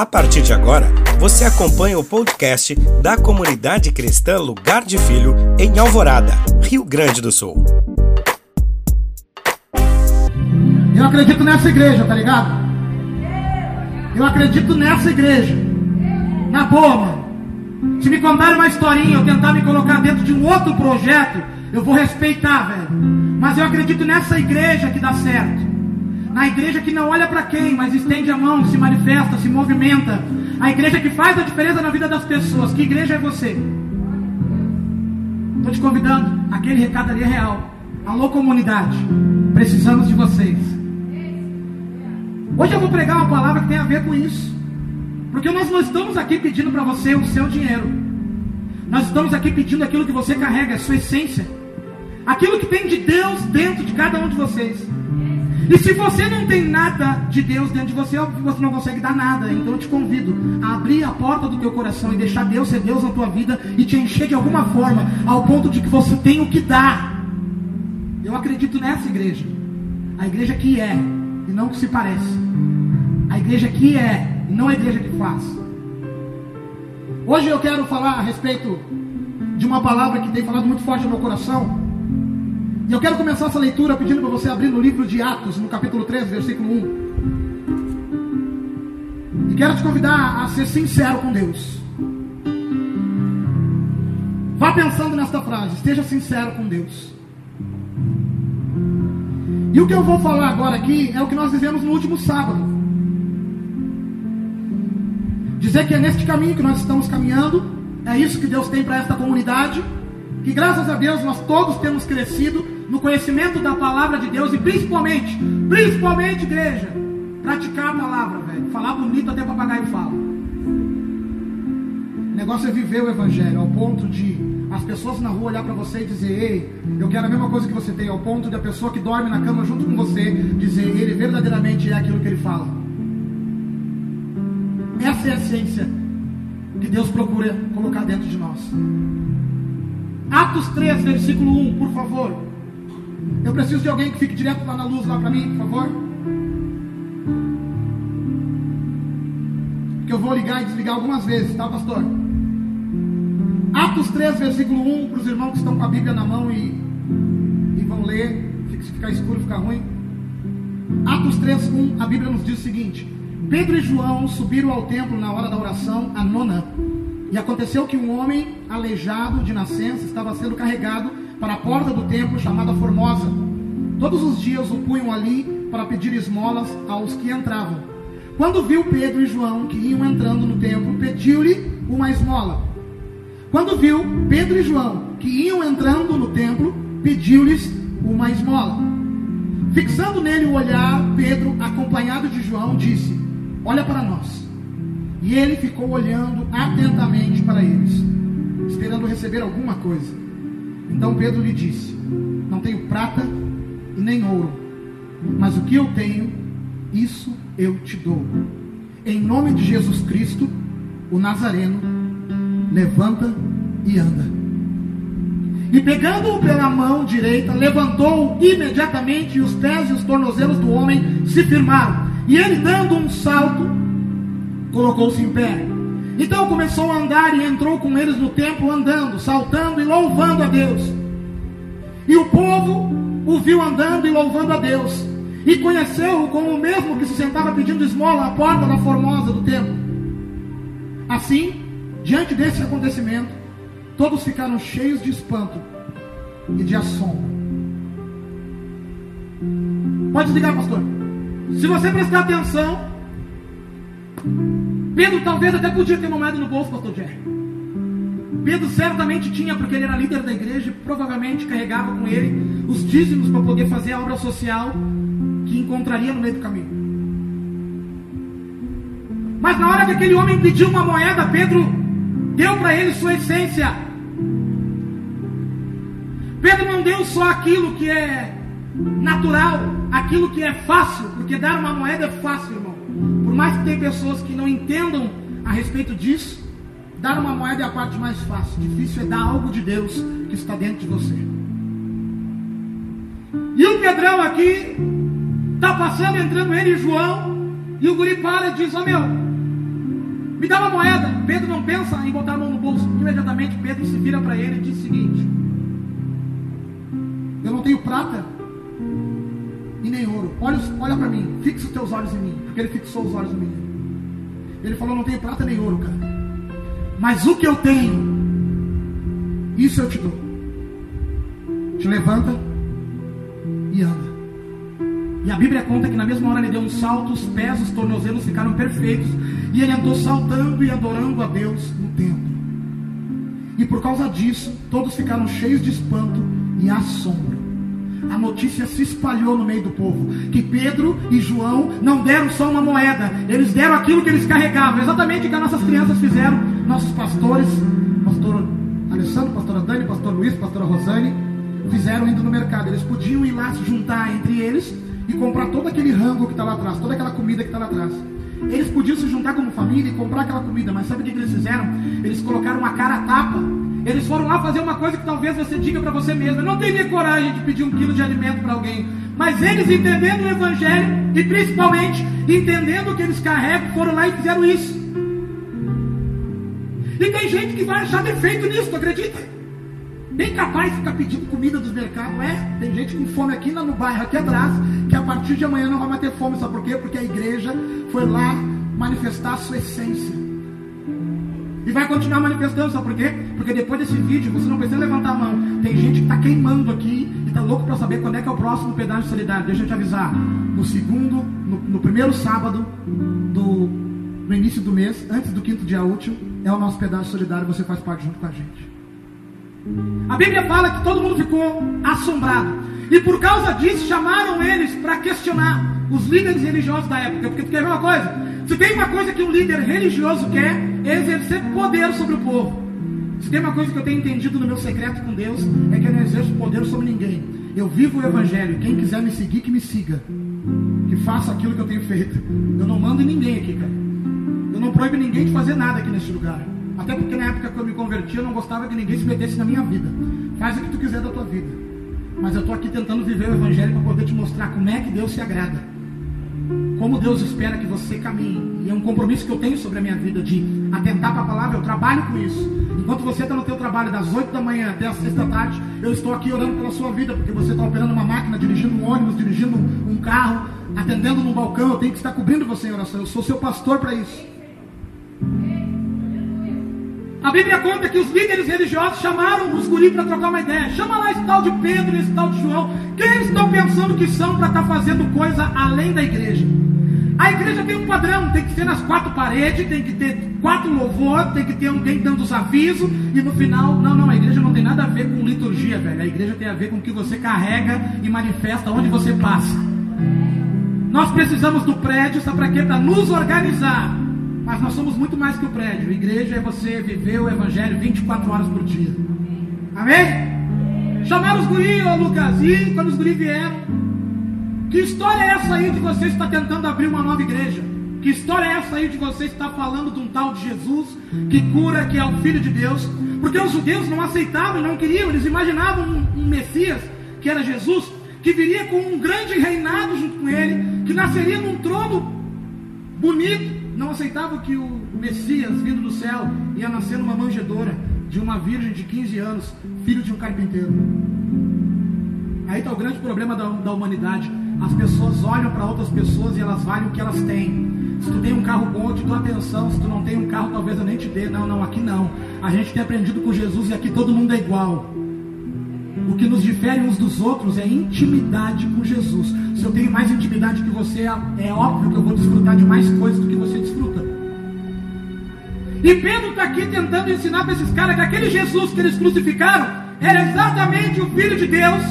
A partir de agora, você acompanha o podcast da comunidade cristã Lugar de Filho em Alvorada, Rio Grande do Sul. Eu acredito nessa igreja, tá ligado? Eu acredito nessa igreja. Na boa, mano. Se me contarem uma historinha, eu tentar me colocar dentro de um outro projeto, eu vou respeitar, velho. Mas eu acredito nessa igreja que dá certo. Na igreja que não olha para quem, mas estende a mão, se manifesta, se movimenta. A igreja que faz a diferença na vida das pessoas. Que igreja é você? Estou te convidando. Aquele recado ali é real. Alô, comunidade. Precisamos de vocês. Hoje eu vou pregar uma palavra que tem a ver com isso. Porque nós não estamos aqui pedindo para você o seu dinheiro. Nós estamos aqui pedindo aquilo que você carrega, a sua essência. Aquilo que tem de Deus dentro de cada um de vocês. E se você não tem nada de Deus dentro de você, você não consegue dar nada. Então eu te convido a abrir a porta do teu coração e deixar Deus ser Deus na tua vida e te encher de alguma forma, ao ponto de que você tem o que dar. Eu acredito nessa igreja. A igreja que é e não que se parece. A igreja que é e não a igreja que faz. Hoje eu quero falar a respeito de uma palavra que tem falado muito forte no meu coração. E eu quero começar essa leitura pedindo para você abrir no livro de Atos, no capítulo 3, versículo 1. E quero te convidar a ser sincero com Deus. Vá pensando nesta frase, esteja sincero com Deus. E o que eu vou falar agora aqui é o que nós vivemos no último sábado. Dizer que é neste caminho que nós estamos caminhando, é isso que Deus tem para esta comunidade, que graças a Deus nós todos temos crescido no conhecimento da palavra de Deus e principalmente, principalmente, igreja, praticar a palavra, velho. Falar bonito até papagaio fala. O negócio é viver o evangelho ao ponto de as pessoas na rua olhar para você e dizer: Ei, eu quero a mesma coisa que você tem. Ao ponto de a pessoa que dorme na cama junto com você dizer: Ele verdadeiramente é aquilo que ele fala. Essa é a essência que Deus procura colocar dentro de nós. Atos 3, versículo 1, por favor. Eu preciso de alguém que fique direto lá na luz, lá para mim, por favor. Que eu vou ligar e desligar algumas vezes, tá, pastor? Atos 3, versículo 1, para os irmãos que estão com a Bíblia na mão e, e vão ler. Se ficar escuro, ficar ruim. Atos 3, 1, a Bíblia nos diz o seguinte: Pedro e João subiram ao templo na hora da oração, a nona. E aconteceu que um homem aleijado de nascença estava sendo carregado para a porta do templo chamada Formosa. Todos os dias o punham ali para pedir esmolas aos que entravam. Quando viu Pedro e João que iam entrando no templo, pediu-lhe uma esmola. Quando viu Pedro e João que iam entrando no templo, pediu-lhes uma esmola. Fixando nele o olhar, Pedro, acompanhado de João, disse: Olha para nós. E ele ficou olhando atentamente para eles, esperando receber alguma coisa. Então Pedro lhe disse: Não tenho prata e nem ouro, mas o que eu tenho, isso eu te dou. Em nome de Jesus Cristo, o Nazareno, levanta e anda. E pegando-o pela mão direita, levantou imediatamente e os pés e os tornozelos do homem se firmaram. E ele, dando um salto, colocou-se em pé. Então começou a andar e entrou com eles no templo, andando, saltando e louvando a Deus. E o povo o viu andando e louvando a Deus. E conheceu-o como o mesmo que se sentava pedindo esmola à porta da formosa do templo. Assim, diante desse acontecimento, todos ficaram cheios de espanto e de assombro. Pode desligar, pastor. Se você prestar atenção, Pedro talvez até podia ter uma moeda no bolso, pastor Jerry. Pedro certamente tinha, porque ele era líder da igreja, provavelmente carregava com ele os dízimos para poder fazer a obra social que encontraria no meio do caminho. Mas na hora que aquele homem pediu uma moeda, Pedro deu para ele sua essência. Pedro não deu só aquilo que é natural, aquilo que é fácil, porque dar uma moeda é fácil, irmão. Por mais que tem pessoas que não entendam a respeito disso, dar uma moeda é a parte mais fácil. Difícil é dar algo de Deus que está dentro de você. E o Pedrão aqui está passando, entrando ele e João, e o guri para e diz: Ó oh, meu, Me dá uma moeda. Pedro não pensa em botar a mão no bolso. Imediatamente Pedro se vira para ele e diz o seguinte: Eu não tenho prata nem ouro. Olha, olha para mim, fixa os teus olhos em mim. Porque ele fixou os olhos em mim. Ele falou: Não tenho prata nem ouro, cara. Mas o que eu tenho, isso eu te dou. Te levanta e anda. E a Bíblia conta que na mesma hora ele deu um salto, os pés, os tornozelos ficaram perfeitos. E ele andou saltando e adorando a Deus no templo. E por causa disso, todos ficaram cheios de espanto e assombro. A notícia se espalhou no meio do povo que Pedro e João não deram só uma moeda, eles deram aquilo que eles carregavam, exatamente o que as nossas crianças fizeram, nossos pastores, pastor Alessandro, pastora Dani, pastor Luiz, pastora Rosane, fizeram indo no mercado. Eles podiam ir lá se juntar entre eles e comprar todo aquele rango que está lá atrás, toda aquela comida que está lá atrás. Eles podiam se juntar como família e comprar aquela comida, mas sabe o que eles fizeram? Eles colocaram uma cara a tapa. Eles foram lá fazer uma coisa que talvez você diga para você mesmo. Não teria coragem de pedir um quilo de alimento para alguém. Mas eles, entendendo o Evangelho e principalmente entendendo o que eles carregam, foram lá e fizeram isso. E tem gente que vai achar defeito nisso, tu acredita? Nem capaz de ficar pedindo comida dos mercados. É, tem gente com fome aqui no bairro, aqui atrás, que a partir de amanhã não vai mais ter fome. Sabe por quê? Porque a igreja foi lá manifestar a sua essência. E vai continuar manifestando, sabe por quê? Porque depois desse vídeo, você não precisa levantar a mão. Tem gente que está queimando aqui e está louco para saber quando é que é o próximo pedaço de solidário. Deixa eu te avisar. No segundo, no, no primeiro sábado do, no início do mês, antes do quinto dia útil, é o nosso pedaço solidário. Você faz parte junto com a gente. A Bíblia fala que todo mundo ficou assombrado. E por causa disso chamaram eles para questionar os líderes religiosos da época. Porque tu quer ver uma coisa? Se tem uma coisa que um líder religioso quer, exercer poder sobre o povo. Se tem uma coisa que eu tenho entendido no meu secreto com Deus, é que eu não exerço poder sobre ninguém. Eu vivo o Evangelho. Quem quiser me seguir, que me siga. Que faça aquilo que eu tenho feito. Eu não mando ninguém aqui, cara. Eu não proíbo ninguém de fazer nada aqui neste lugar. Até porque na época que eu me converti, eu não gostava que ninguém se metesse na minha vida. Faz o que tu quiser da tua vida. Mas eu estou aqui tentando viver o Evangelho para poder te mostrar como é que Deus se agrada. Como Deus espera que você caminhe. E é um compromisso que eu tenho sobre a minha vida de atentar para a palavra, eu trabalho com isso. Enquanto você está no teu trabalho das 8 da manhã até as 6 da tarde, eu estou aqui orando pela sua vida, porque você está operando uma máquina, dirigindo um ônibus, dirigindo um carro, atendendo num balcão, eu tenho que estar cobrindo você em oração. Eu sou seu pastor para isso. A Bíblia conta que os líderes religiosos chamaram os guris para trocar uma ideia. Chama lá esse tal de Pedro, esse tal de João. Quem eles estão pensando que são para estar tá fazendo coisa além da igreja? A igreja tem um padrão, tem que ser nas quatro paredes, tem que ter quatro louvor, tem que ter alguém dando os avisos, e no final, não, não, a igreja não tem nada a ver com liturgia, velho. A igreja tem a ver com o que você carrega e manifesta onde você passa. Nós precisamos do prédio, sabe para quê? Para nos organizar. Mas nós somos muito mais que o prédio. A igreja é você viver o evangelho 24 horas por dia. Amém? Chamaram os guris, Lucas, e quando os guris vieram, que história é essa aí de você estar tentando abrir uma nova igreja? Que história é essa aí de você estar falando de um tal de Jesus que cura, que é o Filho de Deus? Porque os judeus não aceitavam não queriam, eles imaginavam um, um Messias, que era Jesus, que viria com um grande reinado junto com ele, que nasceria num trono bonito, não aceitavam que o Messias vindo do céu ia nascer numa manjedoura de uma virgem de 15 anos, filho de um carpinteiro. Aí está o grande problema da, da humanidade. As pessoas olham para outras pessoas e elas valem o que elas têm. Se tu tem um carro bom, eu te dou atenção. Se tu não tem um carro, talvez eu nem te dê. Não, não, aqui não. A gente tem aprendido com Jesus e aqui todo mundo é igual. O que nos difere uns dos outros é intimidade com Jesus. Se eu tenho mais intimidade que você, é óbvio que eu vou desfrutar de mais coisas do que você desfruta. E Pedro está aqui tentando ensinar para esses caras que aquele Jesus que eles crucificaram era exatamente o Filho de Deus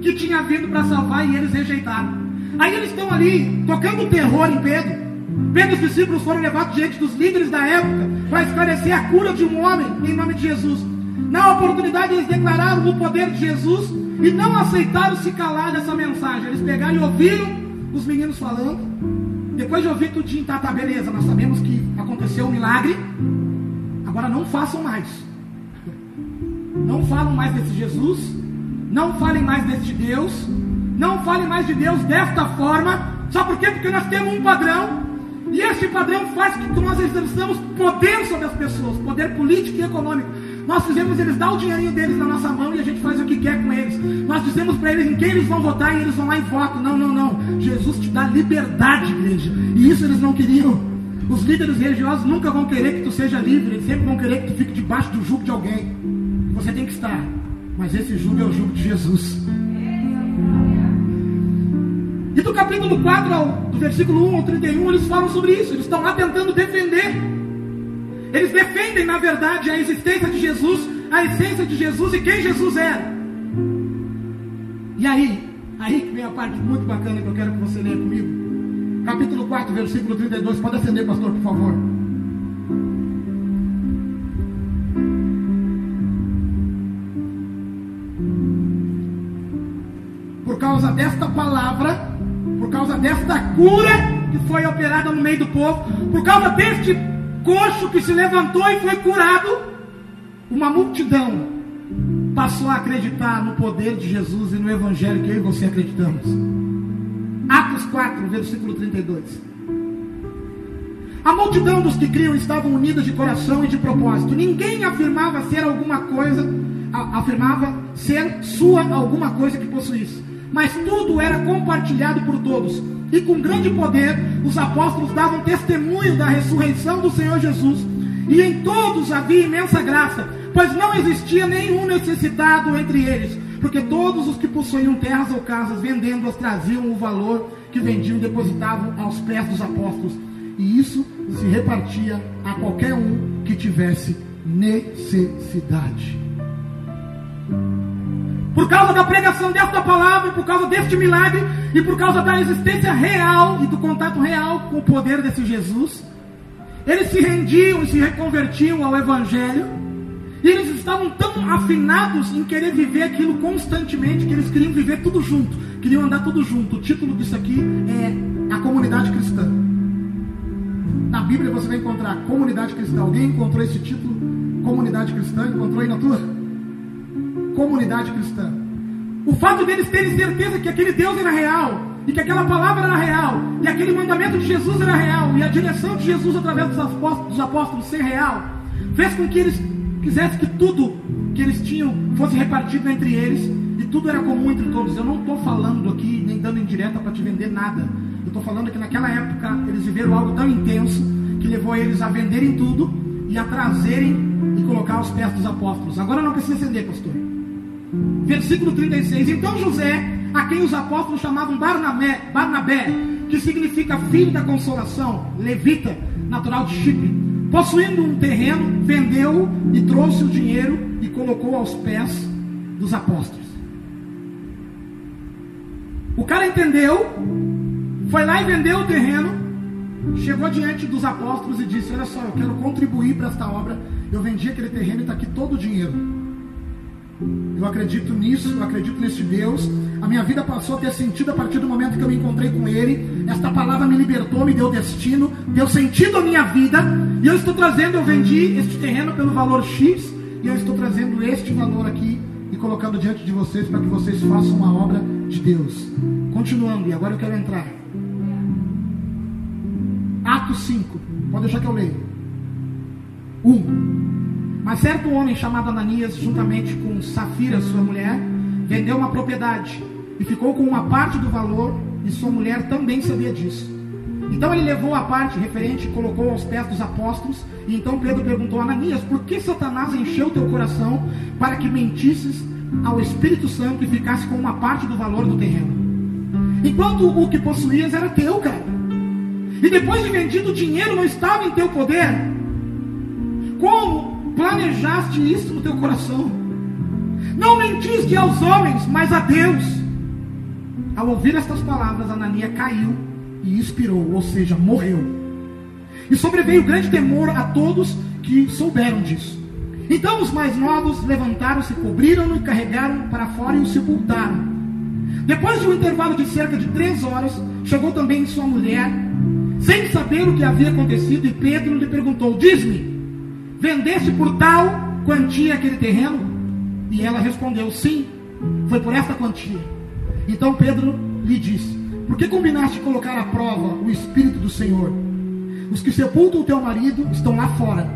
que tinha vindo para salvar e eles rejeitaram. Aí eles estão ali tocando terror em Pedro. Pedro e os discípulos foram levados diante dos líderes da época para esclarecer a cura de um homem em nome de Jesus. Na oportunidade, eles declararam o poder de Jesus e não aceitaram se calar dessa mensagem. Eles pegaram e ouviram os meninos falando. Depois de ouvir tudinho, tá, tá, beleza, nós sabemos que aconteceu um milagre. Agora não façam mais. Não falam mais desse Jesus. Não falem mais desse Deus. Não falem mais de Deus desta forma. Sabe por quê? Porque nós temos um padrão. E este padrão faz que nós exerçamos poder sobre as pessoas, poder político e econômico. Nós fizemos eles dar o dinheirinho deles na nossa mão e a gente faz o que quer com eles. Nós dizemos para eles em quem eles vão votar e eles vão lá e votam. Não, não, não. Jesus te dá liberdade, igreja. E isso eles não queriam. Os líderes religiosos nunca vão querer que tu seja livre, eles sempre vão querer que tu fique debaixo do jugo de alguém. Você tem que estar. Mas esse jugo é o jugo de Jesus. E do capítulo 4 ao do versículo 1 ao 31, eles falam sobre isso. Eles estão lá tentando defender. Eles defendem, na verdade, a existência de Jesus, a essência de Jesus e quem Jesus era. E aí, aí que vem a parte muito bacana que eu quero que você leia comigo. Capítulo 4, versículo 32. Pode acender, pastor, por favor. Por causa desta palavra, por causa desta cura que foi operada no meio do povo, por causa deste coxo que se levantou e foi curado, uma multidão passou a acreditar no poder de Jesus e no Evangelho que eu e você acreditamos. Atos 4, versículo 32. A multidão dos que criam estavam unidas de coração e de propósito. Ninguém afirmava ser alguma coisa, afirmava ser sua alguma coisa que possuísse. Mas tudo era compartilhado por todos. E com grande poder, os apóstolos davam testemunho da ressurreição do Senhor Jesus. E em todos havia imensa graça, pois não existia nenhum necessitado entre eles porque todos os que possuíam terras ou casas, vendendo-as, traziam o valor que vendiam e depositavam aos pés dos apóstolos. E isso se repartia a qualquer um que tivesse necessidade. Por causa da pregação desta palavra, por causa deste milagre e por causa da existência real e do contato real com o poder desse Jesus, eles se rendiam e se reconvertiam ao Evangelho e eles estavam tão afinados em querer viver aquilo constantemente que eles queriam viver tudo junto, queriam andar tudo junto. O título disso aqui é A Comunidade Cristã. Na Bíblia você vai encontrar Comunidade Cristã. Alguém encontrou esse título? Comunidade Cristã? Encontrou aí na tua? Comunidade Cristã. O fato deles terem certeza que aquele Deus era real, e que aquela palavra era real, e aquele mandamento de Jesus era real, e a direção de Jesus através dos apóstolos, dos apóstolos ser real, fez com que eles quisesse que tudo que eles tinham fosse repartido entre eles e tudo era comum entre todos. Eu não estou falando aqui, nem dando indireta para te vender nada. Eu estou falando que naquela época eles viveram algo tão intenso que levou eles a venderem tudo e a trazerem e colocar aos pés dos apóstolos. Agora não precisa acender, pastor. Versículo 36. Então José, a quem os apóstolos chamavam Barnabé, Barnabé que significa filho da consolação, levita, natural de Chipre, Possuindo um terreno, vendeu e trouxe o dinheiro e colocou aos pés dos apóstolos. O cara entendeu, foi lá e vendeu o terreno, chegou diante dos apóstolos e disse: Olha só, eu quero contribuir para esta obra. Eu vendi aquele terreno e está aqui todo o dinheiro. Eu acredito nisso, eu acredito nesse Deus. A minha vida passou a ter sentido a partir do momento que eu me encontrei com Ele. Esta palavra me libertou, me deu destino, deu sentido à minha vida. E eu estou trazendo, eu vendi este terreno pelo valor X. E eu estou trazendo este valor aqui e colocando diante de vocês para que vocês façam uma obra de Deus. Continuando, e agora eu quero entrar. Atos 5. Pode deixar que eu leio. 1. Um. Mas certo homem chamado Ananias, juntamente com Safira, sua mulher, vendeu uma propriedade e ficou com uma parte do valor, e sua mulher também sabia disso. Então ele levou a parte referente e colocou aos pés dos apóstolos. E então Pedro perguntou a Ananias: Por que Satanás encheu teu coração para que mentisses ao Espírito Santo e ficasse com uma parte do valor do terreno? Enquanto o que possuías era teu, cara. E depois de vendido, o dinheiro não estava em teu poder. Como planejaste isso no teu coração. Não mentiste aos homens, mas a Deus. Ao ouvir estas palavras, Anania caiu e expirou, ou seja, morreu. E sobreveio grande temor a todos que souberam disso. Então os mais novos levantaram-se, cobriram-no e carregaram para fora e o sepultaram. Depois de um intervalo de cerca de três horas, chegou também sua mulher, sem saber o que havia acontecido, e Pedro lhe perguntou: Diz-me, Vendeste por tal quantia aquele terreno? E ela respondeu: Sim, foi por esta quantia. Então Pedro lhe disse: Por que combinaste colocar à prova o Espírito do Senhor? Os que sepultam o teu marido estão lá fora.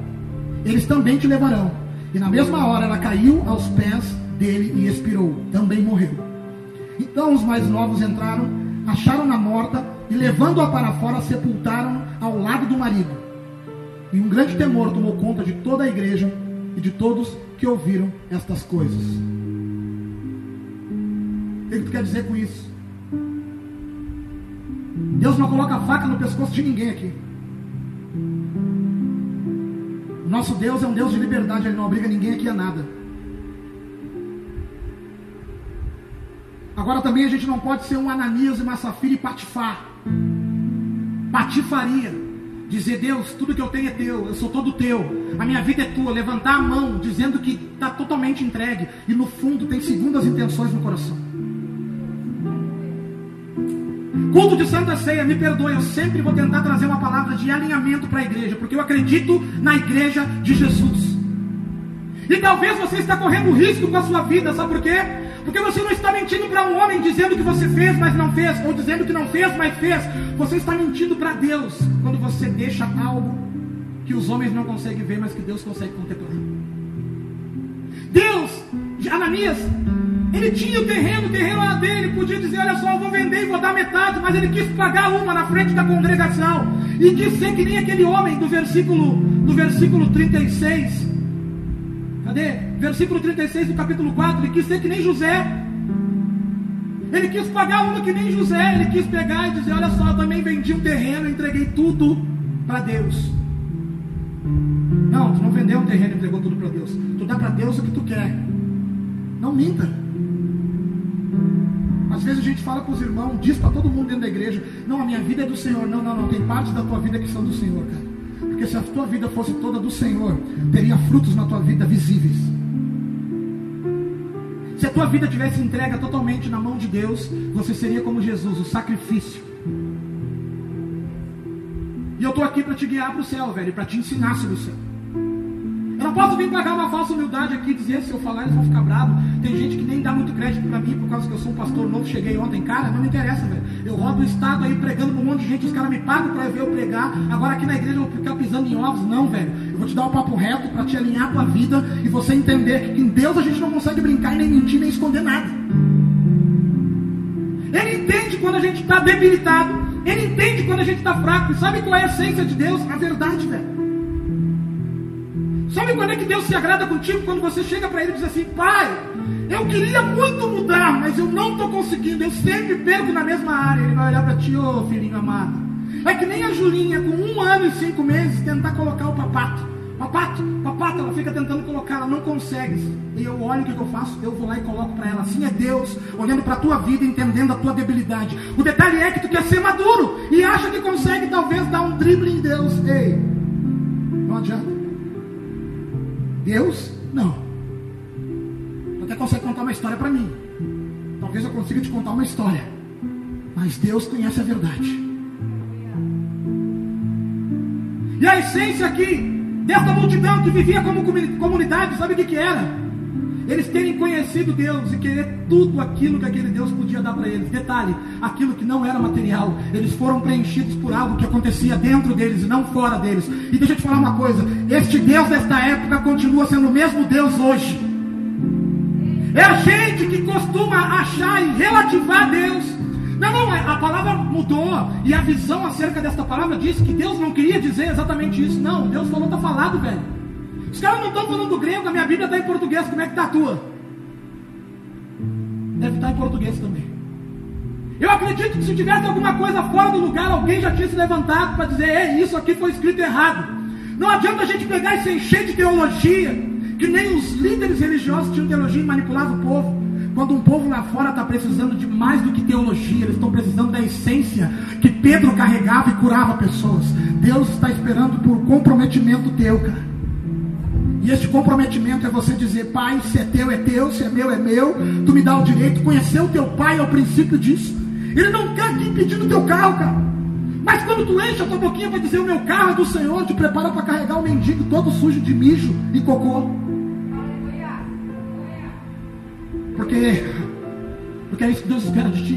Eles também te levarão. E na mesma hora ela caiu aos pés dele e expirou. Também morreu. Então os mais novos entraram, acharam-na morta e, levando-a para fora, sepultaram ao lado do marido. E um grande temor tomou conta de toda a igreja e de todos que ouviram estas coisas. O que tu quer dizer com isso? Deus não coloca a faca no pescoço de ninguém aqui. O nosso Deus é um Deus de liberdade, Ele não obriga ninguém aqui a nada. Agora também a gente não pode ser um Ananias e uma Safira e patifar. Patifaria. Dizer, Deus, tudo que eu tenho é teu, eu sou todo teu, a minha vida é tua. Levantar a mão dizendo que está totalmente entregue e no fundo tem segundas intenções no coração. Culto de Santa Ceia, me perdoe, eu sempre vou tentar trazer uma palavra de alinhamento para a igreja, porque eu acredito na igreja de Jesus. E talvez você está correndo risco com a sua vida, sabe por quê? Porque você não está mentindo para um homem dizendo que você fez, mas não fez, ou dizendo que não fez, mas fez. Você está mentindo para Deus quando você deixa algo que os homens não conseguem ver, mas que Deus consegue contemplar. Deus, Ananias, ele tinha o terreno, o terreno era dele, podia dizer, olha só, eu vou vender e vou dar metade, mas ele quis pagar uma na frente da congregação. E quis ser que nem aquele homem do versículo, do versículo 36. Cadê? Versículo 36 do capítulo 4, ele quis ser que nem José. Ele quis pagar uma que nem José, ele quis pegar e dizer, olha só, eu também vendi um terreno, entreguei tudo para Deus. Não, tu não vendeu um terreno entregou tudo para Deus. Tu dá para Deus o que tu quer. Não minta. Às vezes a gente fala para os irmãos, diz para todo mundo dentro da igreja: Não, a minha vida é do Senhor. Não, não, não. Tem partes da tua vida que são do Senhor, cara. Porque se a tua vida fosse toda do Senhor, teria frutos na tua vida visíveis. Se a tua vida tivesse entrega totalmente na mão de Deus, você seria como Jesus, o sacrifício. E eu estou aqui para te guiar para o céu, velho, para te ensinar sobre o céu. Não posso vir pagar uma falsa humildade aqui dizer, se eu falar eles vão ficar bravos. Tem gente que nem dá muito crédito para mim por causa que eu sou um pastor novo, cheguei ontem. Cara, não me interessa, velho. Eu rodo o estado aí pregando para um monte de gente, os caras me pagam para ver eu pregar. Agora aqui na igreja eu vou ficar pisando em ovos. Não, velho. Eu vou te dar um papo reto para te alinhar a tua vida e você entender que em Deus a gente não consegue brincar e nem mentir, nem esconder nada. Ele entende quando a gente está debilitado. Ele entende quando a gente está fraco. E sabe qual é a essência de Deus? A verdade, velho. Sabe quando é que Deus se agrada contigo? Quando você chega para Ele e diz assim: Pai, eu queria muito mudar, mas eu não estou conseguindo. Eu sempre perco na mesma área. Ele vai olhar para ti, ô oh, filhinho amado. É que nem a Julinha, com um ano e cinco meses, tentar colocar o papato. Papato, papato, ela fica tentando colocar, ela não consegue. E eu olho o que, eu faço, eu vou lá e coloco para ela. Assim é Deus, olhando para a tua vida, entendendo a tua debilidade. O detalhe é que tu quer ser maduro e acha que consegue talvez dar um drible em Deus. Ei, não adianta. Deus, não. Tu até consegue contar uma história para mim. Talvez eu consiga te contar uma história. Mas Deus conhece a verdade. E a essência aqui, desta multidão que vivia como comunidade, sabe o que, que era? Eles terem conhecido Deus e querer tudo aquilo que aquele Deus podia dar para eles. Detalhe, aquilo que não era material. Eles foram preenchidos por algo que acontecia dentro deles e não fora deles. E deixa eu te falar uma coisa: este Deus desta época continua sendo o mesmo Deus hoje. É a gente que costuma achar e relativar Deus. Não, não, a palavra mudou. E a visão acerca desta palavra diz que Deus não queria dizer exatamente isso. Não, Deus falou, está falado, velho. Os caras não estão falando grego, a minha Bíblia está em português, como é que está a tua? Deve estar tá em português também. Eu acredito que se tivesse alguma coisa fora do lugar, alguém já tinha se levantado para dizer, é isso aqui foi escrito errado. Não adianta a gente pegar e se encher de teologia, que nem os líderes religiosos tinham teologia e manipulava o povo. Quando um povo lá fora está precisando de mais do que teologia, eles estão precisando da essência que Pedro carregava e curava pessoas. Deus está esperando por comprometimento teu, cara. E este comprometimento é você dizer, pai, se é teu, é teu, se é meu, é meu. Tu me dá o direito. Conhecer o teu pai é o princípio disso. Ele não quer aqui pedindo o teu carro, cara. Mas quando tu enche a tua boquinha para dizer o meu carro é do Senhor, te prepara para carregar o mendigo todo sujo de mijo e cocô. Porque, porque é isso que Deus espera de ti.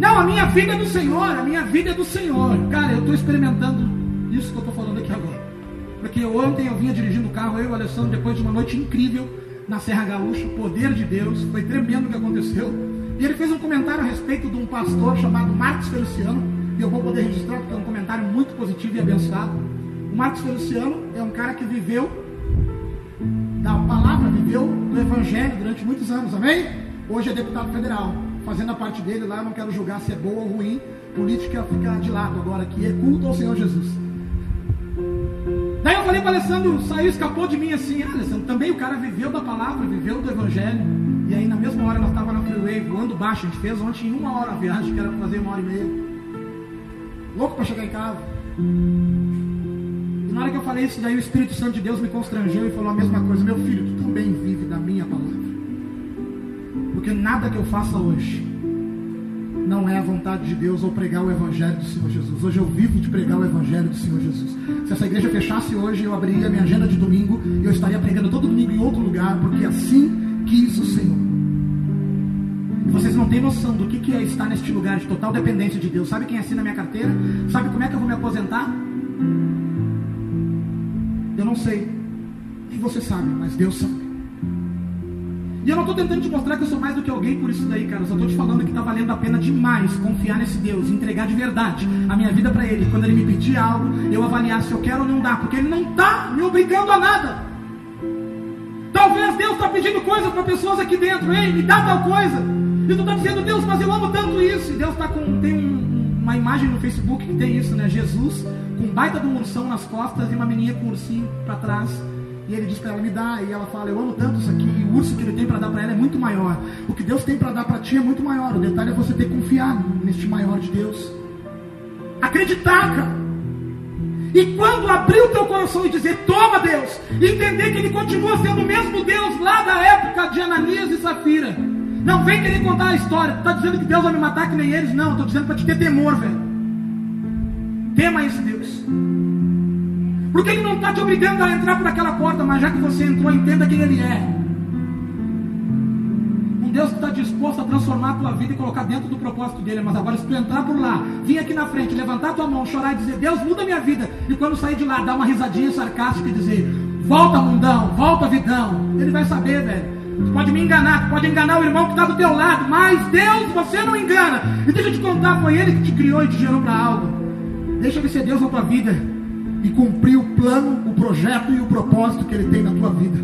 Não, a minha vida é do Senhor, a minha vida é do Senhor. Cara, eu estou experimentando isso que eu estou falando aqui agora. Porque ontem eu vinha dirigindo o carro, eu e o Alessandro, depois de uma noite incrível na Serra Gaúcha, o poder de Deus, foi tremendo o que aconteceu. E ele fez um comentário a respeito de um pastor chamado Marcos Feliciano, e eu vou poder registrar porque é um comentário muito positivo e abençoado. O Marcos Feliciano é um cara que viveu da palavra, viveu do evangelho durante muitos anos, amém? Hoje é deputado federal fazendo a parte dele lá, eu não quero julgar se é boa ou ruim. Política fica de lado agora, que é culto ao Senhor Jesus. Falei para Alessandro, saiu, escapou de mim assim, ah, Alessandro, também o cara viveu da palavra, viveu do evangelho. E aí na mesma hora nós estávamos na freeway, voando baixo, a gente fez ontem em uma hora a viagem, que era para fazer uma hora e meia. Louco para chegar em casa. E na hora que eu falei isso, daí o Espírito Santo de Deus me constrangeu e falou a mesma coisa, meu filho, tu também vive da minha palavra. Porque nada que eu faça hoje não é a vontade de Deus ou pregar o Evangelho do Senhor Jesus. Hoje eu vivo de pregar o Evangelho do Senhor Jesus. Se essa igreja fechasse hoje, eu abriria minha agenda de domingo e eu estaria pregando todo domingo em outro lugar, porque assim quis o Senhor. Vocês não têm noção do que, que é estar neste lugar de total dependência de Deus. Sabe quem assina minha carteira? Sabe como é que eu vou me aposentar? Eu não sei. E você sabe, mas Deus sabe. E eu não estou tentando te mostrar que eu sou mais do que alguém por isso daí, cara. Eu só estou te falando que está valendo a pena demais confiar nesse Deus, entregar de verdade a minha vida para Ele. Quando Ele me pedir algo, eu avaliar se eu quero ou não dá, porque Ele não está me obrigando a nada. Talvez Deus está pedindo coisas para pessoas aqui dentro, ei, me dá tal coisa. E tu está dizendo, Deus, mas eu amo tanto isso. E Deus está com. Tem um, uma imagem no Facebook que tem isso, né? Jesus com baita de um ursão nas costas e uma menina com um ursinho para trás. E ele diz para ela, me dá. E ela fala, eu amo tanto isso aqui. E o urso que ele tem para dar para ela é muito maior. O que Deus tem para dar para ti é muito maior. O detalhe é você ter confiado neste maior de Deus. Acreditar, cara. E quando abrir o teu coração e dizer, toma Deus, entender que Ele continua sendo o mesmo Deus lá da época de Ananias e Safira. Não vem querer contar a história. Está dizendo que Deus vai me matar que nem eles. Não, estou dizendo para te ter temor, velho. Tema esse Deus. Porque Ele não está te obrigando a entrar por aquela porta, mas já que você entrou, entenda quem Ele é. Um Deus que está disposto a transformar a tua vida e colocar dentro do propósito dele. Mas agora, se tu entrar por lá, vir aqui na frente, levantar tua mão, chorar e dizer: Deus, muda minha vida. E quando sair de lá, dar uma risadinha sarcástica e dizer: Volta, mundão, volta, vidão. Ele vai saber, velho. Tu pode me enganar, tu pode enganar o irmão que está do teu lado, mas Deus você não engana. E deixa eu te contar, foi Ele que te criou e te gerou para algo. Deixa ele ser Deus na tua vida e cumprir o plano, o projeto e o propósito que Ele tem na tua vida.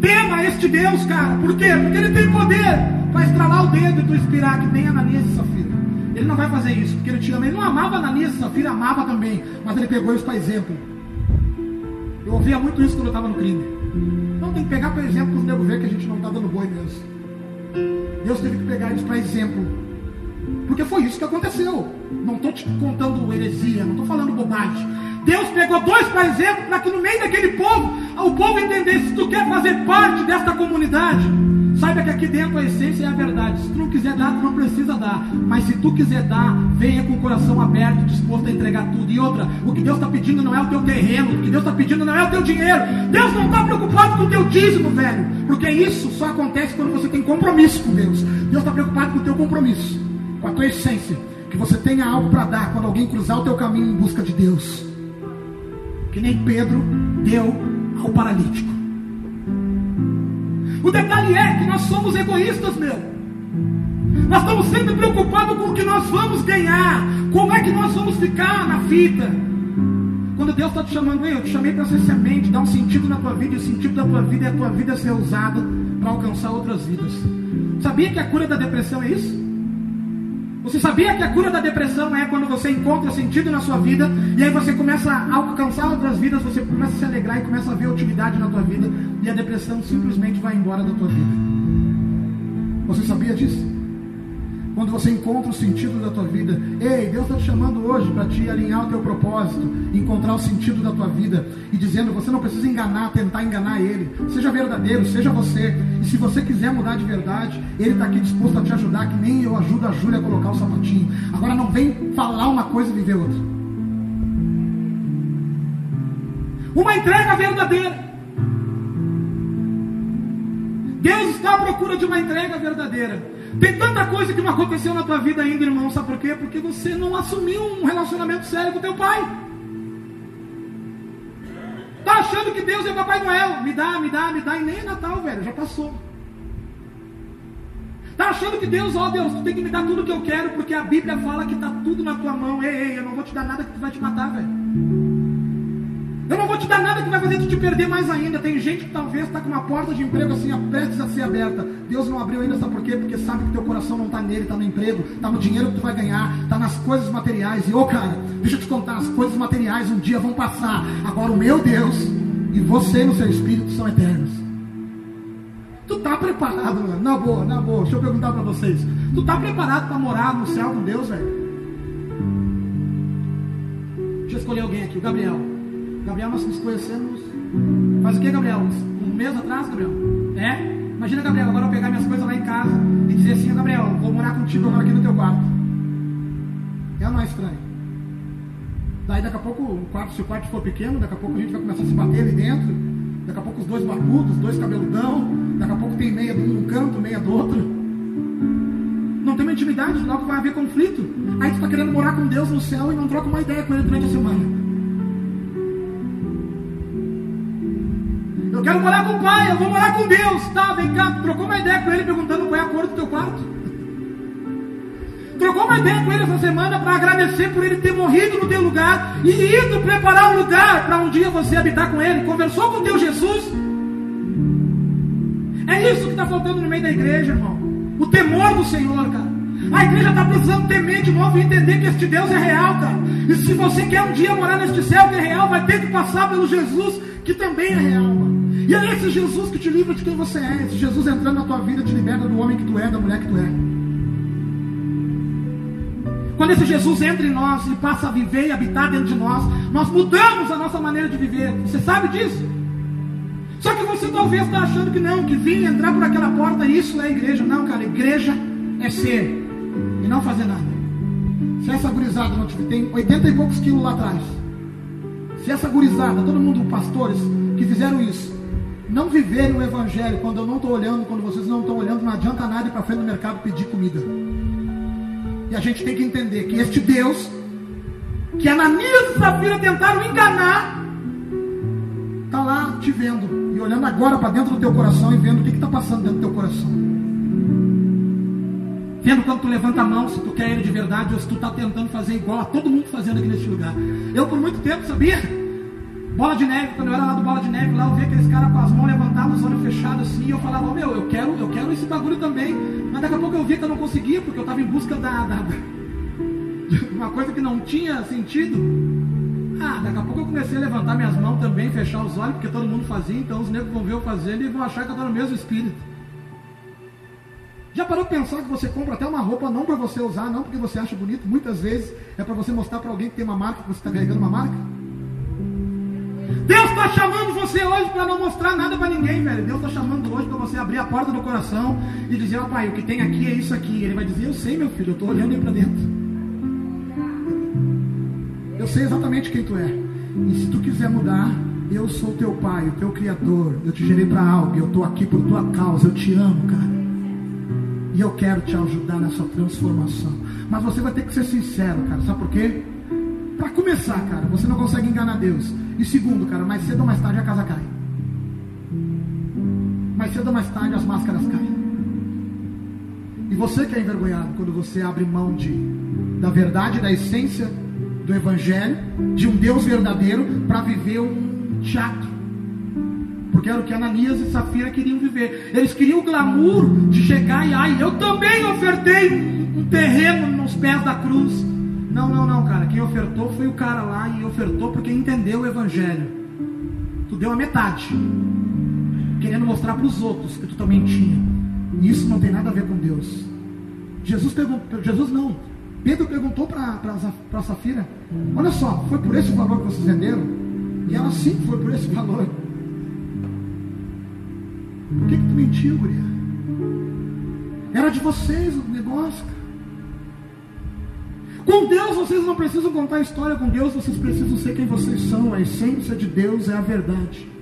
Tema este Deus, cara. Por quê? Porque Ele tem poder para estralar o dedo e tu inspirar que nem Ananias e Safira. Ele não vai fazer isso, porque Ele te ama. Ele não amava Ananias e Safira, amava também. Mas Ele pegou isso para exemplo. Eu ouvia muito isso quando eu estava no crime. Então tem que pegar para exemplo os nego ver que a gente não está dando boi mesmo. Deus teve que pegar eles para exemplo. Porque foi isso que aconteceu. Não estou te contando heresia, não estou falando bobagem. Deus pegou dois exemplo para que no meio daquele povo, o povo entendesse: se tu quer fazer parte desta comunidade, saiba que aqui dentro a essência é a verdade. Se tu não quiser dar, tu não precisa dar. Mas se tu quiser dar, venha com o coração aberto, disposto a entregar tudo. E outra, o que Deus está pedindo não é o teu terreno, o que Deus está pedindo não é o teu dinheiro. Deus não está preocupado com o teu dízimo, velho. Porque isso só acontece quando você tem compromisso com Deus. Deus está preocupado com o teu compromisso, com a tua essência. Que você tenha algo para dar quando alguém cruzar o teu caminho em busca de Deus. Que nem Pedro deu ao paralítico. O detalhe é que nós somos egoístas, meu. Nós estamos sempre preocupados com o que nós vamos ganhar. Como é que nós vamos ficar na fita? Quando Deus está te chamando, eu te chamei para ser semente, dar um sentido na tua vida, e o sentido da tua vida é a tua vida ser usada para alcançar outras vidas. Sabia que a cura da depressão é isso? Você sabia que a cura da depressão é quando você encontra sentido na sua vida e aí você começa a alcançar outras vidas, você começa a se alegrar e começa a ver utilidade na tua vida e a depressão simplesmente vai embora da tua vida. Você sabia disso? Quando você encontra o sentido da tua vida, ei, Deus está te chamando hoje para te alinhar o teu propósito, encontrar o sentido da tua vida e dizendo: você não precisa enganar, tentar enganar Ele. Seja verdadeiro, seja você. E se você quiser mudar de verdade, Ele está aqui disposto a te ajudar, que nem eu ajudo a Júlia a colocar o sapatinho. Agora não vem falar uma coisa e viver outra. Uma entrega verdadeira. Deus está à procura de uma entrega verdadeira. Tem tanta coisa que não aconteceu na tua vida ainda, irmão. Sabe por quê? Porque você não assumiu um relacionamento sério com teu pai. Tá achando que Deus é Papai Noel? Me dá, me dá, me dá. E nem é Natal, velho. Já passou. Tá achando que Deus, ó Deus, tu tem que me dar tudo que eu quero, porque a Bíblia fala que tá tudo na tua mão. Ei, ei, eu não vou te dar nada que vai te matar, velho. Eu não vou te dar nada que vai fazer te perder mais ainda. Tem gente que talvez está com uma porta de emprego assim, prestes a ser aberta. Deus não abriu ainda, sabe por quê? Porque sabe que teu coração não está nele, está no emprego, está no dinheiro que tu vai ganhar, está nas coisas materiais. E ô oh, cara, deixa eu te contar, as coisas materiais um dia vão passar. Agora o meu Deus e você no seu espírito são eternos. Tu tá preparado, mano? Na boa, na boa. Deixa eu perguntar para vocês. Tu tá preparado para morar no céu com Deus, velho? Deixa eu escolher alguém aqui, o Gabriel. Gabriel, nós nos conhecemos. Faz o que, Gabriel? Um mês atrás, Gabriel? É? Imagina, Gabriel, agora eu pegar minhas coisas lá em casa e dizer assim: Gabriel, vou morar contigo agora aqui no teu quarto. É ou não é estranho? Daí daqui a pouco, o quarto, se o quarto for pequeno, daqui a pouco a gente vai começar a se bater ali dentro. Daqui a pouco os dois barbudos, dois cabeludão. Daqui a pouco tem meia de um canto, meia do outro. Não tem uma intimidade, logo vai haver conflito. Aí tu está querendo morar com Deus no céu e não troca uma ideia com ele durante a semana. Eu quero morar com o pai, eu vou morar com Deus. Tá, vem cá, trocou uma ideia com ele perguntando qual é a cor do teu quarto. Trocou uma ideia com ele essa semana para agradecer por ele ter morrido no teu lugar e ido preparar um lugar para um dia você habitar com ele. Conversou com teu Jesus. É isso que está faltando no meio da igreja, irmão. O temor do Senhor, cara. A igreja está precisando temer de novo e entender que este Deus é real, cara. E se você quer um dia morar neste céu que é real, vai ter que passar pelo Jesus que também é real, mano. E é esse Jesus que te livra de quem você é. Esse Jesus entrando na tua vida te liberta do homem que tu é, da mulher que tu é. Quando esse Jesus entra em nós e passa a viver e habitar dentro de nós, nós mudamos a nossa maneira de viver. Você sabe disso? Só que você talvez está achando que não, que vir entrar por aquela porta, isso é igreja. Não, cara, igreja é ser e não fazer nada. Se essa gurizada não tiver, tem 80 e poucos quilos lá atrás. Se essa gurizada, todo mundo, pastores, que fizeram isso, não viverem o evangelho quando eu não estou olhando, quando vocês não estão olhando, não adianta nada ir para frente do mercado pedir comida. E a gente tem que entender que este Deus, que Ananias e Safira tentaram enganar, está lá te vendo e olhando agora para dentro do teu coração e vendo o que está passando dentro do teu coração. Vendo quando tu levanta a mão, se tu quer ele de verdade ou se tu está tentando fazer igual a todo mundo fazendo aqui neste lugar. Eu por muito tempo sabia Bola de neve, quando eu era lá do Bola de Neve, lá eu via aqueles caras com as mãos levantadas, os olhos fechados assim, e eu falava, oh, meu, eu quero, eu quero esse bagulho também. Mas daqui a pouco eu via que eu não conseguia, porque eu estava em busca da, da, de uma coisa que não tinha sentido. Ah, daqui a pouco eu comecei a levantar minhas mãos também, fechar os olhos, porque todo mundo fazia, então os negros vão ver eu fazendo e vão achar que eu estou no mesmo espírito. Já parou para pensar que você compra até uma roupa não para você usar, não porque você acha bonito, muitas vezes é para você mostrar para alguém que tem uma marca, que você está carregando uma marca? Deus está chamando você hoje para não mostrar nada para ninguém, velho. Deus está chamando hoje para você abrir a porta do coração e dizer: Ó oh, pai, o que tem aqui é isso aqui. Ele vai dizer: Eu sei, meu filho, eu estou olhando aí para dentro. Eu sei exatamente quem tu é. E se tu quiser mudar, eu sou teu pai, o teu criador. Eu te gerei para algo. Eu estou aqui por tua causa. Eu te amo, cara. E eu quero te ajudar nessa transformação. Mas você vai ter que ser sincero, cara. Sabe por quê? Para começar, cara, você não consegue enganar Deus. E segundo, cara, mais cedo ou mais tarde a casa cai. Mais cedo ou mais tarde as máscaras caem. E você que é envergonhado quando você abre mão de, da verdade, da essência do Evangelho, de um Deus verdadeiro, para viver um teatro. Porque era o que Ananias e Safira queriam viver. Eles queriam o glamour de chegar e, ai, eu também ofertei um, terreno nos pés da cruz. Não, não, não, cara. Quem ofertou foi o cara lá e ofertou porque entendeu o evangelho. Tu deu a metade, querendo mostrar para os outros que tu também tinha. E isso não tem nada a ver com Deus. Jesus perguntou, Jesus não. Pedro perguntou para Safira: Olha só, foi por esse valor que vocês venderam? E ela sim foi por esse valor. Por que, que tu mentiu, guria? Era de vocês o negócio, cara. Com Deus vocês não precisam contar história, com Deus vocês precisam ser quem vocês são. A essência de Deus é a verdade.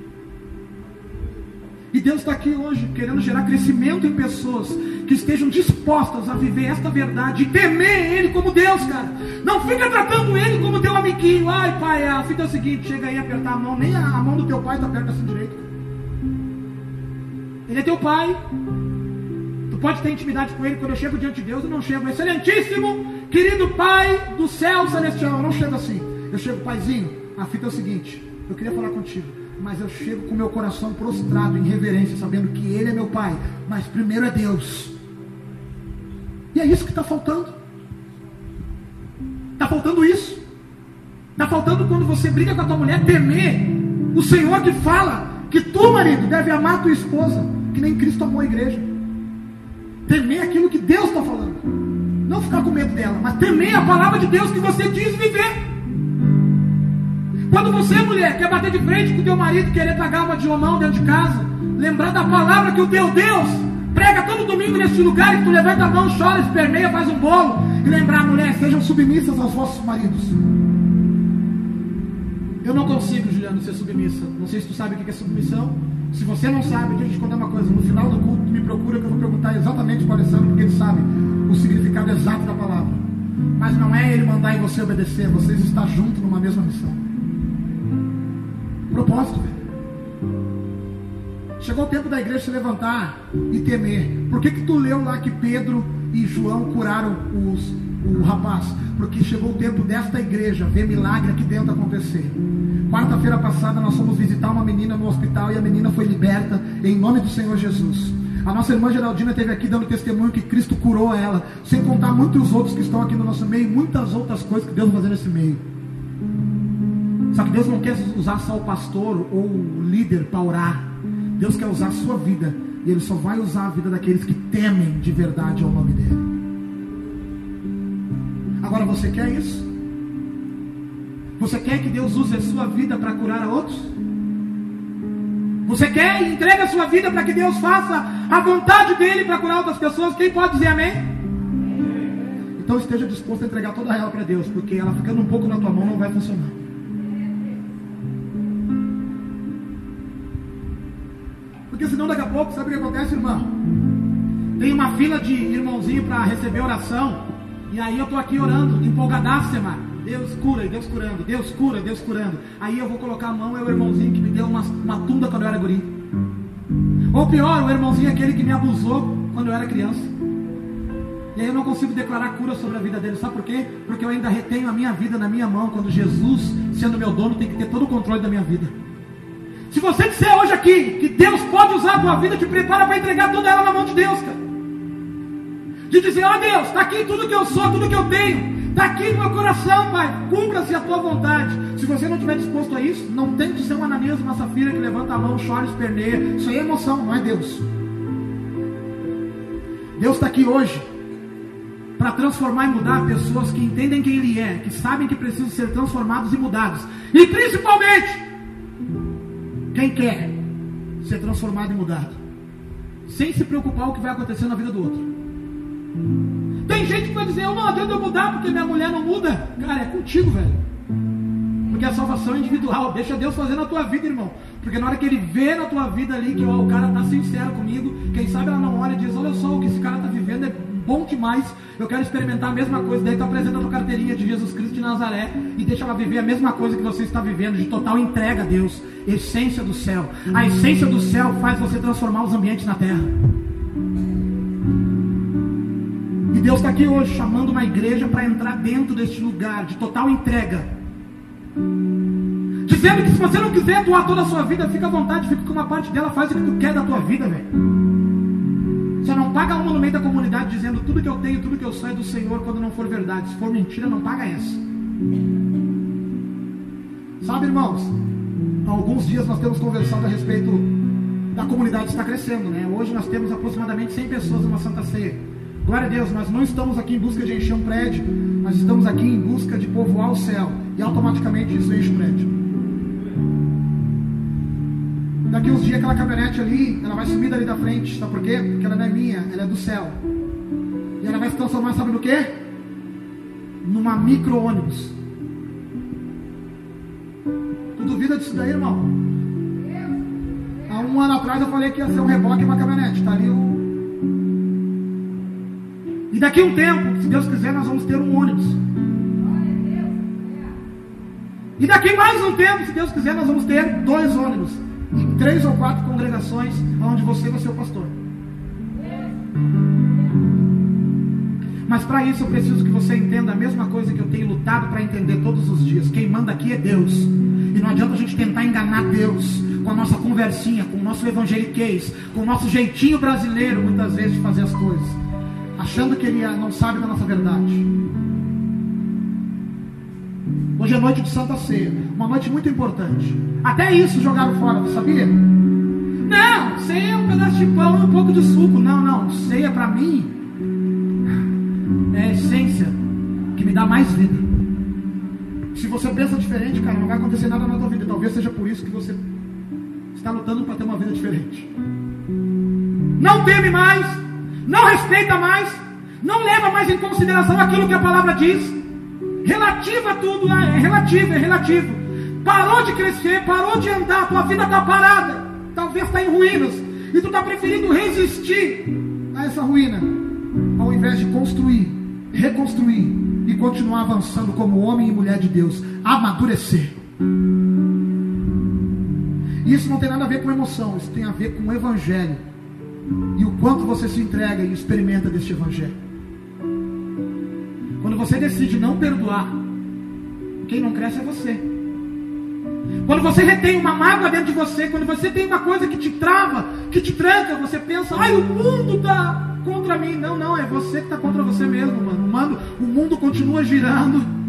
E Deus está aqui hoje querendo gerar crescimento em pessoas que estejam dispostas a viver esta verdade e temer Ele como Deus, cara. Não fica tratando Ele como teu amiguinho. Ai, pai, a fita é o seguinte: chega aí apertar a mão, nem a, a mão do teu pai está perto assim direito. Ele é teu pai. Tu pode ter intimidade com Ele quando eu chego diante de Deus, eu não chego. Excelentíssimo, querido Pai do céu celestial. Eu não chego assim. Eu chego, paizinho. A fita é o seguinte: eu queria falar contigo mas eu chego com meu coração prostrado em reverência, sabendo que Ele é meu Pai, mas primeiro é Deus. E é isso que está faltando. Está faltando isso. Está faltando quando você briga com a tua mulher, temer o Senhor que fala que tu, marido, deve amar tua esposa, que nem Cristo amou a igreja. Temer aquilo que Deus está falando. Não ficar com medo dela, mas temer a palavra de Deus que você diz viver. Quando você, mulher, quer bater de frente com o teu marido, querer pagar uma de mão dentro de casa, lembrar da palavra que o teu Deus prega todo domingo nesse lugar, e tu levanta a mão, chora, esperneia, faz um bolo, e lembrar, mulher, sejam submissas aos vossos maridos. Eu não consigo, Juliano, ser submissa. Não sei se tu sabe o que é submissão. Se você não sabe, deixa eu te contar uma coisa. No final do culto, me procura que eu vou perguntar exatamente para o Alessandro, porque ele sabe o significado exato da palavra. Mas não é ele mandar e você obedecer, vocês estão juntos numa mesma missão propósito, velho. Chegou o tempo da igreja se levantar e temer. Por que, que tu leu lá que Pedro e João curaram os, o rapaz? Porque chegou o tempo desta igreja ver milagre aqui dentro acontecer. Quarta-feira passada nós fomos visitar uma menina no hospital e a menina foi liberta em nome do Senhor Jesus. A nossa irmã Geraldina esteve aqui dando testemunho que Cristo curou ela, sem contar muitos outros que estão aqui no nosso meio, muitas outras coisas que Deus vai fazer nesse meio. Só que Deus não quer usar só o pastor ou o líder para orar. Deus quer usar a sua vida. E Ele só vai usar a vida daqueles que temem de verdade ao nome dEle. Agora você quer isso? Você quer que Deus use a sua vida para curar a outros? Você quer e entrega a sua vida para que Deus faça a vontade dele para curar outras pessoas? Quem pode dizer amém? Então esteja disposto a entregar toda ela para Deus, porque ela ficando um pouco na tua mão não vai funcionar. Porque senão daqui a pouco, sabe o que acontece, irmão? Tem uma fila de irmãozinho para receber oração. E aí eu tô aqui orando, empolgadaço, mano. Deus cura, Deus curando, Deus cura, Deus curando. Aí eu vou colocar a mão, é o irmãozinho que me deu uma, uma tunda quando eu era guri. Ou pior, o irmãozinho é aquele que me abusou quando eu era criança. E aí eu não consigo declarar cura sobre a vida dele. Sabe por quê? Porque eu ainda retenho a minha vida na minha mão. Quando Jesus, sendo meu dono, tem que ter todo o controle da minha vida. Se você disser hoje aqui que Deus pode usar a tua vida, te prepara para entregar toda ela na mão de Deus, cara. De dizer, ó oh, Deus, está aqui tudo que eu sou, tudo que eu tenho. Está aqui no meu coração, Pai. Cumpra-se a tua vontade. Se você não estiver disposto a isso, não tente ser um Ananias, uma Safira que levanta a mão, chora, esperneia. Isso aí é emoção, não é Deus. Deus está aqui hoje para transformar e mudar pessoas que entendem quem Ele é, que sabem que precisam ser transformados e mudados. E principalmente quem quer ser transformado e mudado? Sem se preocupar com o que vai acontecer na vida do outro. Tem gente que vai dizer, eu não adianta eu mudar porque minha mulher não muda. Cara, é contigo, velho. Porque a salvação é individual. Deixa Deus fazer na tua vida, irmão. Porque na hora que ele vê na tua vida ali que ó, o cara está sincero comigo, quem sabe ela não olha e diz, olha só, o que esse cara está vivendo é bom demais. Eu quero experimentar a mesma coisa. Daí tu apresenta a tua carteirinha de Jesus Cristo de Nazaré e deixa ela viver a mesma coisa que você está vivendo, de total entrega a Deus, essência do céu. A essência do céu faz você transformar os ambientes na terra. E Deus está aqui hoje chamando uma igreja para entrar dentro deste lugar de total entrega. Dizendo que se você não quiser doar toda a sua vida, fica à vontade, fica com uma parte dela, faz o que tu quer da tua vida, velho. Você não paga uma no meio da comunidade dizendo tudo que eu tenho, tudo que eu sou é do Senhor quando não for verdade. Se for mentira, não paga essa. Sabe, irmãos? Há alguns dias nós temos conversado a respeito da comunidade que está crescendo, né? Hoje nós temos aproximadamente 100 pessoas numa Santa Ceia. Glória a Deus, nós não estamos aqui em busca de encher um prédio, nós estamos aqui em busca de povoar o céu. E automaticamente isso enche o prédio. Daqui uns dias aquela caminhonete ali, ela vai sumir dali da frente. Sabe por quê? Porque ela não é minha, ela é do céu. E ela vai se transformar, sabe no quê? Numa micro-ônibus. Tu duvida disso daí, irmão? Há um ano atrás eu falei que ia ser um reboque e uma caminhonete. Está ali o. E daqui a um tempo, se Deus quiser, nós vamos ter um ônibus. E daqui mais um tempo, se Deus quiser, nós vamos ter dois ônibus. Em três ou quatro congregações, onde você vai ser o pastor. Mas para isso eu preciso que você entenda a mesma coisa que eu tenho lutado para entender todos os dias. Quem manda aqui é Deus. E não adianta a gente tentar enganar Deus com a nossa conversinha, com o nosso evangeliquez, com o nosso jeitinho brasileiro, muitas vezes, de fazer as coisas, achando que Ele não sabe da nossa verdade. Hoje é noite de Santa Ceia, uma noite muito importante. Até isso jogaram fora, sabia? Não, ceia é um pedaço de pão e um pouco de suco. Não, não, ceia para mim é a essência que me dá mais vida. Se você pensa diferente, cara, não vai acontecer nada na tua vida. Talvez seja por isso que você está lutando para ter uma vida diferente. Não teme mais, não respeita mais, não leva mais em consideração aquilo que a palavra diz. Relativa tudo, é relativo, é relativo. Parou de crescer, parou de andar, tua vida está parada, talvez está em ruínas, e tu está preferindo resistir a essa ruína, ao invés de construir reconstruir e continuar avançando como homem e mulher de Deus, amadurecer. Isso não tem nada a ver com emoção, isso tem a ver com o Evangelho e o quanto você se entrega e experimenta deste Evangelho. Quando você decide não perdoar, quem não cresce é você. Quando você retém uma mágoa dentro de você, quando você tem uma coisa que te trava, que te tranca, você pensa, ai, o mundo está contra mim. Não, não, é você que está contra você mesmo, mano. mano. O mundo continua girando.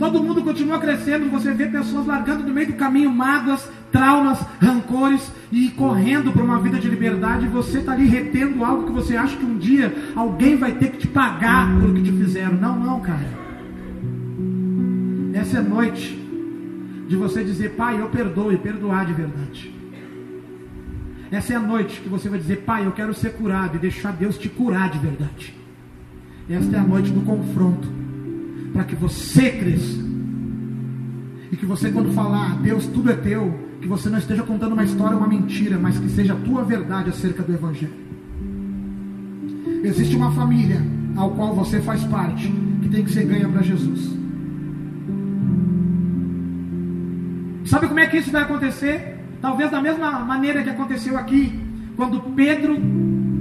Todo mundo continua crescendo. Você vê pessoas largando no meio do caminho mágoas, traumas, rancores e correndo para uma vida de liberdade. E você está ali retendo algo que você acha que um dia alguém vai ter que te pagar pelo que te fizeram. Não, não, cara. Essa é noite de você dizer, Pai, eu perdoo e perdoar de verdade. Essa é a noite que você vai dizer, Pai, eu quero ser curado e deixar Deus te curar de verdade. Esta é a noite do confronto, para que você cresça. E que você, quando falar, Deus, tudo é teu, que você não esteja contando uma história, uma mentira, mas que seja a tua verdade acerca do Evangelho. Existe uma família ao qual você faz parte, que tem que ser ganha para Jesus. Sabe como é que isso vai acontecer? Talvez da mesma maneira que aconteceu aqui, quando Pedro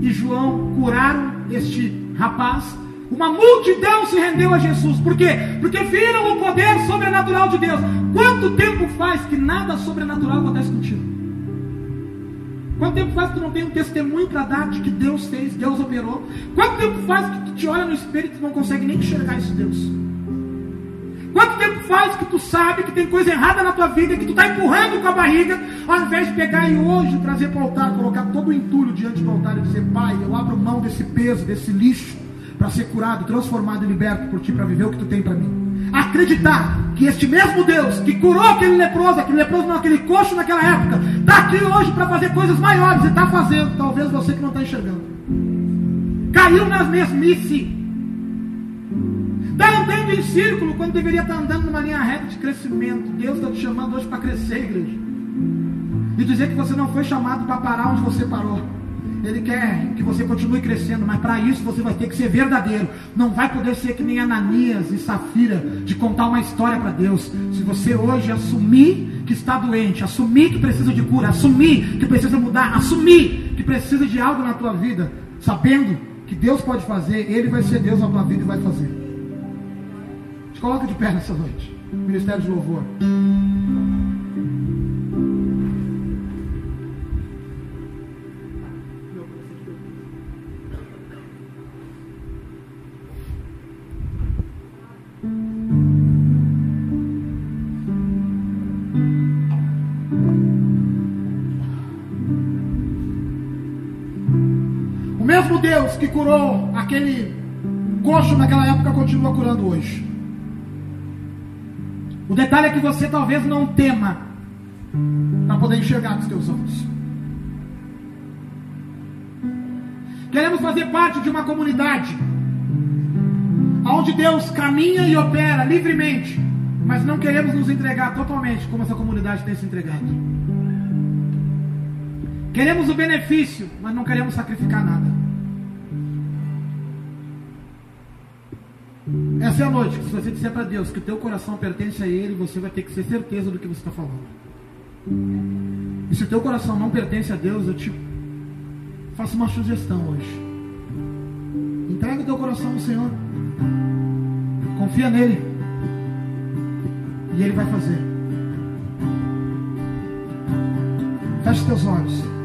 e João curaram este rapaz, uma multidão se rendeu a Jesus. Por quê? Porque viram o poder sobrenatural de Deus. Quanto tempo faz que nada sobrenatural acontece contigo? Quanto tempo faz que tu não tem um testemunho para dar de que Deus fez, Deus operou? Quanto tempo faz que tu te olha no espelho e não consegue nem enxergar esse Deus? Quanto tempo faz que tu sabe que tem coisa errada na tua vida, que tu está empurrando com a barriga, ao invés de pegar e hoje trazer para o altar, colocar todo o entulho diante do altar e dizer, Pai, eu abro mão desse peso, desse lixo, para ser curado, transformado e liberto por ti, para viver o que tu tem para mim. Acreditar que este mesmo Deus que curou aquele leproso, aquele leproso não, aquele coxo naquela época, está aqui hoje para fazer coisas maiores e está fazendo, talvez você que não está enxergando. Caiu nas mesmice Está andando em círculo quando deveria estar andando numa linha reta de crescimento. Deus está te chamando hoje para crescer, igreja. E dizer que você não foi chamado para parar onde você parou. Ele quer que você continue crescendo, mas para isso você vai ter que ser verdadeiro. Não vai poder ser que nem Ananias e Safira de contar uma história para Deus. Se você hoje assumir que está doente, assumir que precisa de cura, assumir que precisa mudar, assumir que precisa de algo na tua vida, sabendo que Deus pode fazer, Ele vai ser Deus na tua vida e vai fazer. Se coloca de pé nessa noite. Ministério de Louvor. Deus que curou aquele coxo naquela época continua curando hoje. O detalhe é que você talvez não tema para poder enxergar com os teus olhos. Queremos fazer parte de uma comunidade onde Deus caminha e opera livremente, mas não queremos nos entregar totalmente como essa comunidade tem se entregado. Queremos o benefício, mas não queremos sacrificar nada. É a noite se você disser para Deus que o teu coração pertence a Ele, você vai ter que ter certeza do que você está falando. E se o teu coração não pertence a Deus, eu te faço uma sugestão hoje. Entrega o teu coração ao Senhor. Confia nele. E Ele vai fazer. Feche teus olhos.